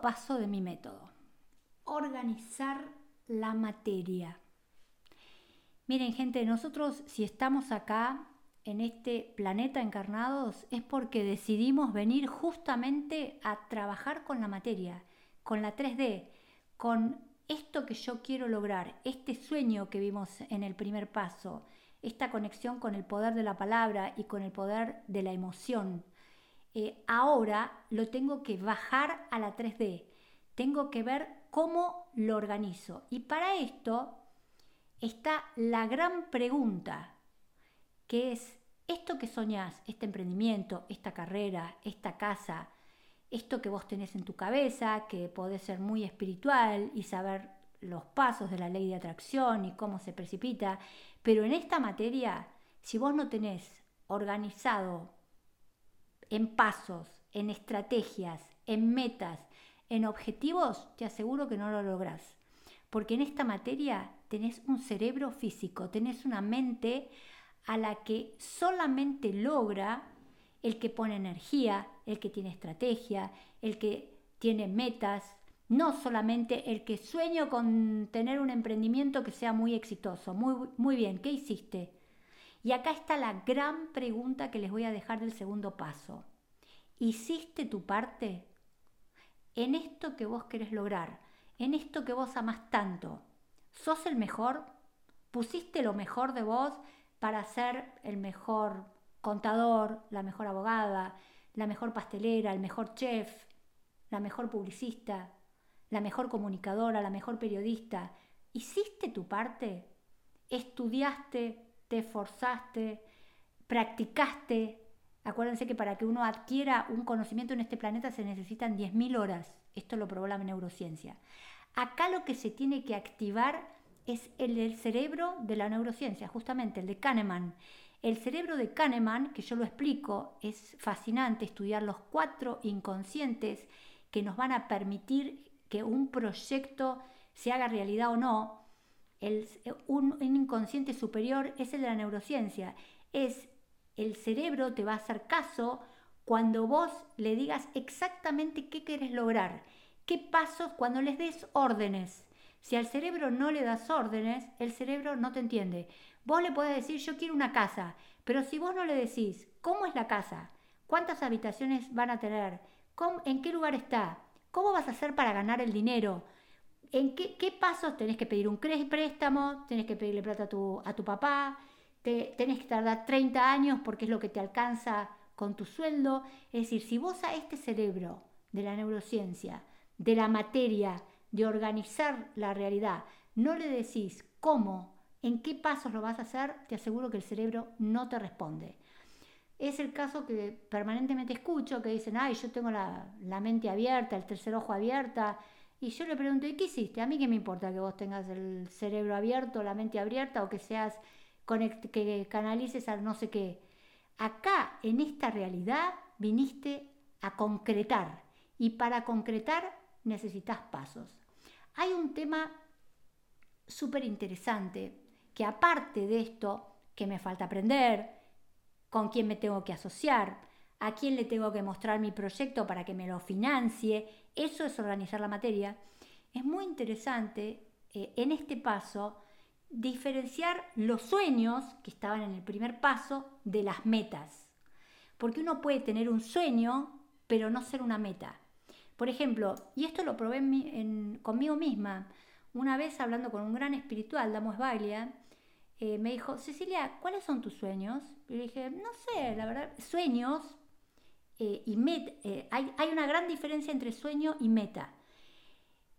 paso de mi método, organizar la materia. Miren gente, nosotros si estamos acá en este planeta encarnados es porque decidimos venir justamente a trabajar con la materia, con la 3D, con esto que yo quiero lograr, este sueño que vimos en el primer paso, esta conexión con el poder de la palabra y con el poder de la emoción. Eh, ahora lo tengo que bajar a la 3D, tengo que ver cómo lo organizo. Y para esto está la gran pregunta, que es esto que soñás, este emprendimiento, esta carrera, esta casa, esto que vos tenés en tu cabeza, que podés ser muy espiritual y saber los pasos de la ley de atracción y cómo se precipita, pero en esta materia, si vos no tenés organizado en pasos, en estrategias, en metas, en objetivos, te aseguro que no lo lográs. Porque en esta materia tenés un cerebro físico, tenés una mente a la que solamente logra el que pone energía, el que tiene estrategia, el que tiene metas, no solamente el que sueño con tener un emprendimiento que sea muy exitoso. Muy, muy bien, ¿qué hiciste? Y acá está la gran pregunta que les voy a dejar del segundo paso. ¿Hiciste tu parte? En esto que vos querés lograr, en esto que vos amás tanto, ¿sos el mejor? ¿Pusiste lo mejor de vos para ser el mejor contador, la mejor abogada, la mejor pastelera, el mejor chef, la mejor publicista, la mejor comunicadora, la mejor periodista. ¿Hiciste tu parte? ¿Estudiaste? ¿Te esforzaste? ¿Practicaste? Acuérdense que para que uno adquiera un conocimiento en este planeta se necesitan 10.000 horas. Esto lo probó la neurociencia. Acá lo que se tiene que activar es el, el cerebro de la neurociencia, justamente el de Kahneman. El cerebro de Kahneman, que yo lo explico, es fascinante estudiar los cuatro inconscientes que nos van a permitir que un proyecto se haga realidad o no, el, un, inconsciente superior es el de la neurociencia. Es el cerebro te va a hacer caso cuando vos le digas exactamente qué querés lograr, qué pasos cuando les des órdenes. Si al cerebro no le das órdenes, el cerebro no te entiende. Vos le podés decir yo quiero una casa, pero si vos no le decís cómo es la casa, cuántas habitaciones van a tener, en qué lugar está, ¿Cómo vas a hacer para ganar el dinero? ¿En qué, pasos tenés que pedir un préstamo? ¿Tenés que pedirle plata a tu, papá? Te, ¿Tenés que tardar 30 años porque es lo que te alcanza con tu sueldo? Es decir, si vos a este cerebro de la neurociencia, de la materia, de organizar la realidad, no le decís cómo, en qué pasos lo vas a hacer, te aseguro que el cerebro no te responde. Es el caso que permanentemente escucho, que dicen, ay, yo tengo la, mente abierta, el tercer ojo abierta. Y yo le pregunto, ¿y qué hiciste? A mí qué me importa que vos tengas el cerebro abierto, la mente abierta o que seas, que canalices al no sé qué. Acá, en esta realidad, viniste a concretar. Y para concretar necesitas pasos. Hay un tema súper interesante que aparte de esto, que me falta aprender, con quién me tengo que asociar, a quién le tengo que mostrar mi proyecto para que me lo financie. Eso es organizar la materia. Es muy interesante eh, en este paso diferenciar los sueños que estaban en el primer paso de las metas. Porque uno puede tener un sueño, pero no ser una meta. Por ejemplo, y esto lo probé conmigo misma, una vez hablando con un gran espiritual, Damos Baglia, eh, me dijo, Cecilia, ¿cuáles son tus sueños? Y le dije, no sé, la verdad, sueños eh, y eh, hay, una gran diferencia entre sueño y meta.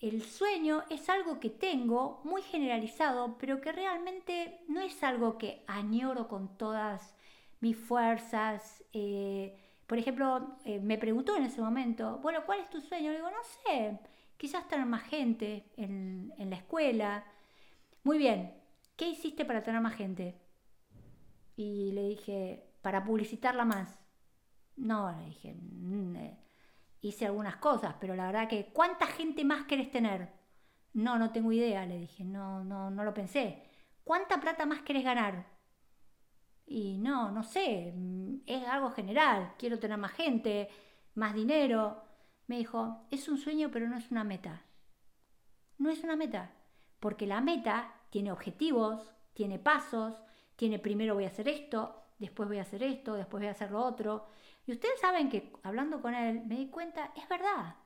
El sueño es algo que tengo muy generalizado, pero que realmente no es algo que añoro con todas mis fuerzas. por ejemplo, me preguntó en ese momento, bueno, ¿cuál es tu sueño? Le digo, no sé, quizás tener más gente en, en la escuela. Muy bien, ¿qué hiciste para tener más gente? Y le dije, para publicitarla más. No, le dije, mm, eh, hice algunas cosas, pero la verdad que, ¿cuánta gente más querés tener? No, no tengo idea, le dije, no, no, no lo pensé. ¿Cuánta plata más querés ganar? Y no, no sé, mm, es algo general, quiero tener más gente, más dinero. me dijo, es un sueño pero no es una meta. No es una meta, porque la meta tiene objetivos, tiene pasos, tiene primero voy a hacer esto, después voy a hacer esto, después voy a hacer lo otro. Y ustedes saben que hablando con él me di cuenta, es verdad,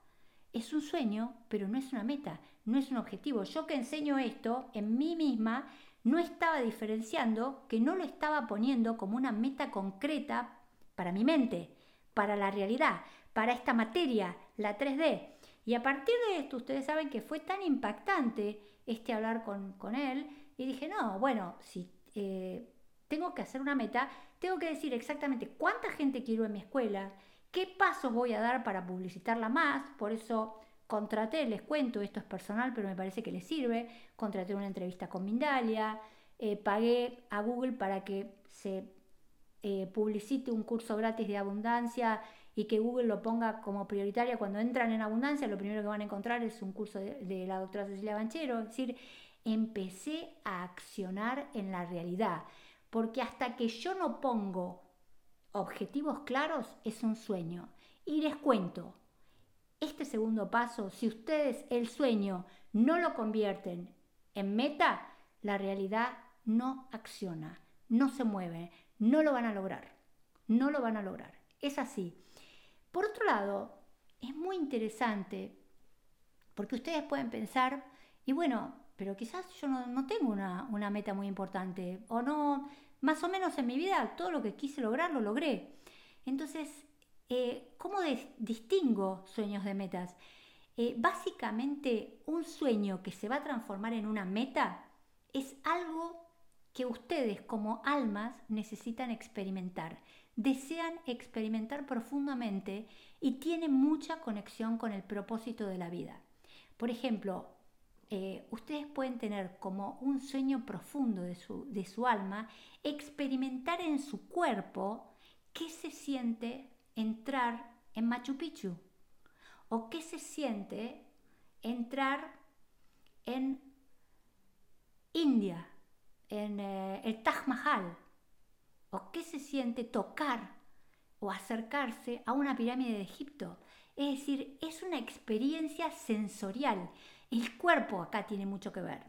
es un sueño, pero no es una meta, no es un objetivo. Yo que enseño esto en mí misma, no estaba diferenciando que no lo estaba poniendo como una meta concreta para mi mente, para la realidad, para esta materia, la 3D. Y a partir de esto, ustedes saben que fue tan impactante este hablar con, con él, y dije, no, bueno, si eh, tengo que hacer una meta, tengo que decir exactamente cuánta gente quiero en mi escuela, qué pasos voy a dar para publicitarla más, por eso contraté, les cuento, esto es personal, pero me parece que les sirve, contraté una entrevista con Mindalia, eh, pagué a Google para que se eh, publicite un curso gratis de abundancia y que Google lo ponga como prioritaria. Cuando entran en abundancia, lo primero que van a encontrar es un curso de, de la doctora Cecilia Banchero, es decir, empecé a accionar en la realidad, porque hasta que yo no pongo objetivos claros es un sueño. Y les cuento, este segundo paso, si ustedes el sueño no lo convierten en meta, la realidad no acciona, no se mueve, no lo van a lograr, no lo van a lograr. Es así. Por otro lado, es muy interesante porque ustedes pueden pensar, y bueno, pero quizás yo no, tengo una, una, meta muy importante o no, más o menos en mi vida todo lo que quise lograr lo logré. Entonces, eh, ¿cómo distingo sueños de metas? Eh, básicamente, un sueño que se va a transformar en una meta es algo que ustedes como almas necesitan experimentar, desean experimentar profundamente y tiene mucha conexión con el propósito de la vida. Por ejemplo, eh, ustedes pueden tener como un sueño profundo de su, de su alma, experimentar en su cuerpo qué se siente entrar en Machu Picchu o qué se siente entrar en India, en eh, el Taj Mahal, o qué se siente tocar o acercarse a una pirámide de Egipto. Es decir, es una experiencia sensorial el cuerpo acá tiene mucho que ver.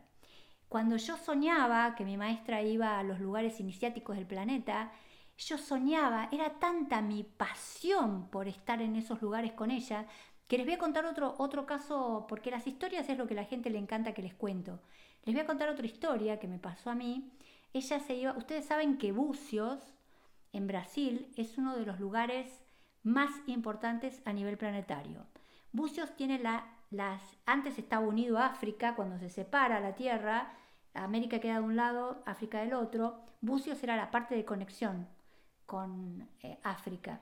Cuando yo soñaba que mi maestra iba a los lugares iniciáticos del planeta, yo soñaba, era tanta mi pasión por estar en esos lugares con ella, que les voy a contar otro, otro caso, porque las historias es lo que a la gente le encanta que les cuento. Les voy a contar otra historia que me pasó a mí. Ella se iba, ustedes saben que Bucios, en Brasil, es uno de los lugares más importantes a nivel planetario. Bucios tiene la antes estaba unido a África, cuando se separa la Tierra, América queda de un lado, África del otro, Bucios era la parte de conexión con eh, África.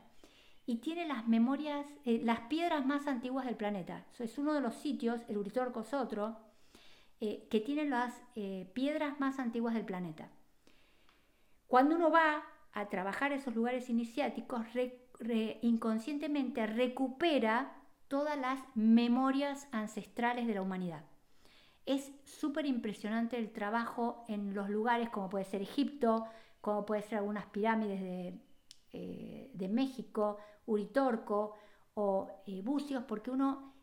Y tiene las memorias, eh, las piedras más antiguas del planeta. es uno de los sitios, el Uritorco es otro, eh, que tiene las piedras más antiguas del planeta. Cuando uno va a trabajar esos lugares iniciáticos, inconscientemente recupera todas las memorias ancestrales de la humanidad. Es súper impresionante el trabajo en los lugares como puede ser Egipto, como puede ser algunas pirámides de, eh, México, Uritorco o eh, Bucios, porque uno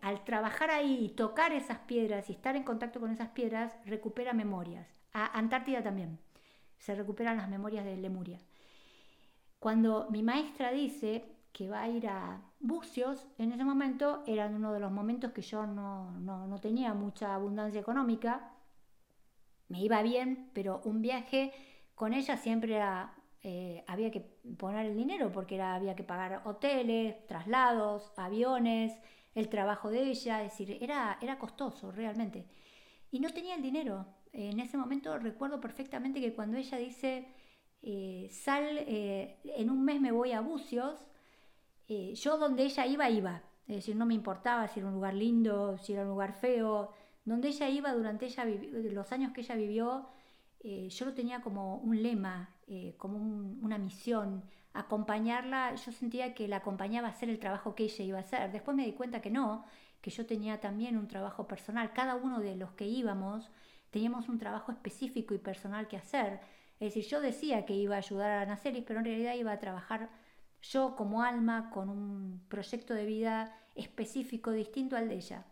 al trabajar ahí tocar esas piedras y estar en contacto con esas piedras, recupera memorias. A Antártida también, se recuperan las memorias de Lemuria. Cuando mi maestra dice que va a ir a Bucios, en ese momento eran uno de los momentos que yo no, tenía mucha abundancia económica, me iba bien, pero un viaje con ella siempre era, eh, había que poner el dinero porque era, había que pagar hoteles, traslados, aviones, el trabajo de ella, es decir, era, era costoso realmente. Y no tenía el dinero. En ese momento recuerdo perfectamente que cuando ella dice, eh, sal, eh, en un mes me voy a Bucios, eh, yo donde ella iba, iba. Es decir, no me importaba si era un lugar lindo, si era un lugar feo. Donde ella iba durante ella los años que ella vivió, eh, yo lo tenía como un lema, eh, como una misión, acompañarla. Yo sentía que la acompañaba a hacer el trabajo que ella iba a hacer. Después me di cuenta que no, que yo tenía también un trabajo personal. Cada uno de los que íbamos teníamos un trabajo específico y personal que hacer. Es decir, yo decía que iba a ayudar a Naceris, pero en realidad iba a trabajar yo como alma con un proyecto de vida específico distinto al de ella.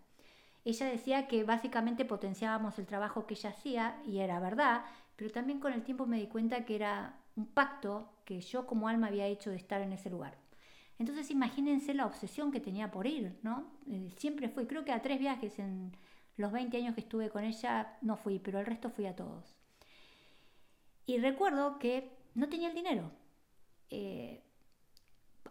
Ella decía que básicamente potenciábamos el trabajo que ella hacía y era verdad, pero también con el tiempo me di cuenta que era un pacto que yo como alma había hecho de estar en ese lugar. Entonces imagínense la obsesión que tenía por ir, ¿no? Eh, siempre fui, creo que a tres viajes en los 20 años que estuve con ella no fui, pero el resto fui a todos. Y recuerdo que no tenía el dinero. Eh,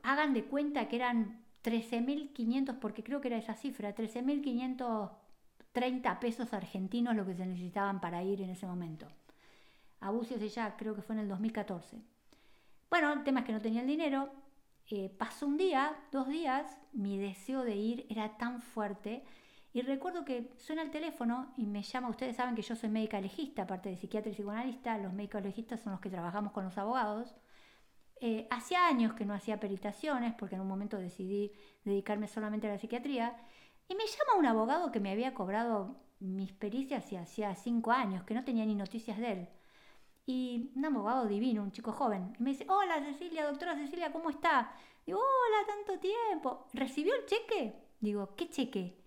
hagan de cuenta que eran 13.500, porque creo que era esa cifra, 13.530 pesos argentinos lo que se necesitaban para ir en ese momento. Abusios de ya, creo que fue en el 2014. Bueno, el tema es que no tenía el dinero. Eh, pasó un día, dos días, mi deseo de ir era tan fuerte. Y recuerdo que suena el teléfono y me llama, ustedes saben que yo soy médica legista, aparte de psiquiatra y psicoanalista, los médicos legistas son los que trabajamos con los abogados. Eh, hacía años que no hacía peritaciones porque en un momento decidí dedicarme solamente a la psiquiatría y me llama un abogado que me había cobrado mis pericias y hacía cinco años, que no tenía ni noticias de él. Y un abogado divino, un chico joven, y me dice, hola Cecilia, doctora Cecilia, ¿cómo está? Digo, hola, tanto tiempo. ¿Recibió el cheque? Digo, ¿qué cheque?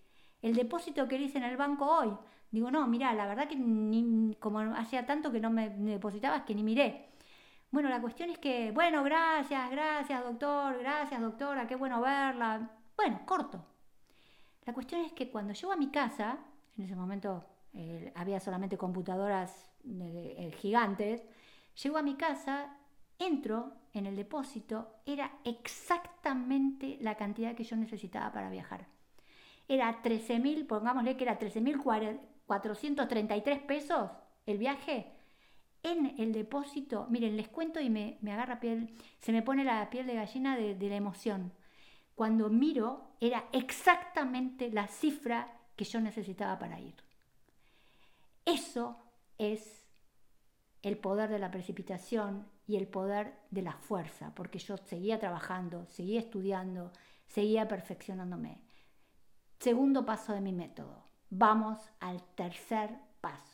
El depósito que hice en el banco hoy. Digo, no, mira, la verdad que ni, como hacía tanto que no me, me depositabas que ni miré. Bueno, la cuestión es que, bueno, gracias, gracias, doctor, gracias, doctora, qué bueno verla. Bueno, corto. La cuestión es que cuando llego a mi casa, en ese momento eh, había solamente computadoras eh, gigantes, llego a mi casa, entro en el depósito, era exactamente la cantidad que yo necesitaba para viajar. Era 13.000, pongámosle que era 13.433 pesos el viaje en el depósito, miren, les cuento y me, agarra piel, se me pone la piel de gallina de, de la emoción. Cuando miro, era exactamente la cifra que yo necesitaba para ir. Eso es el poder de la precipitación y el poder de la fuerza, porque yo seguía trabajando, seguía estudiando, seguía perfeccionándome. Segundo paso de mi método. Vamos al tercer paso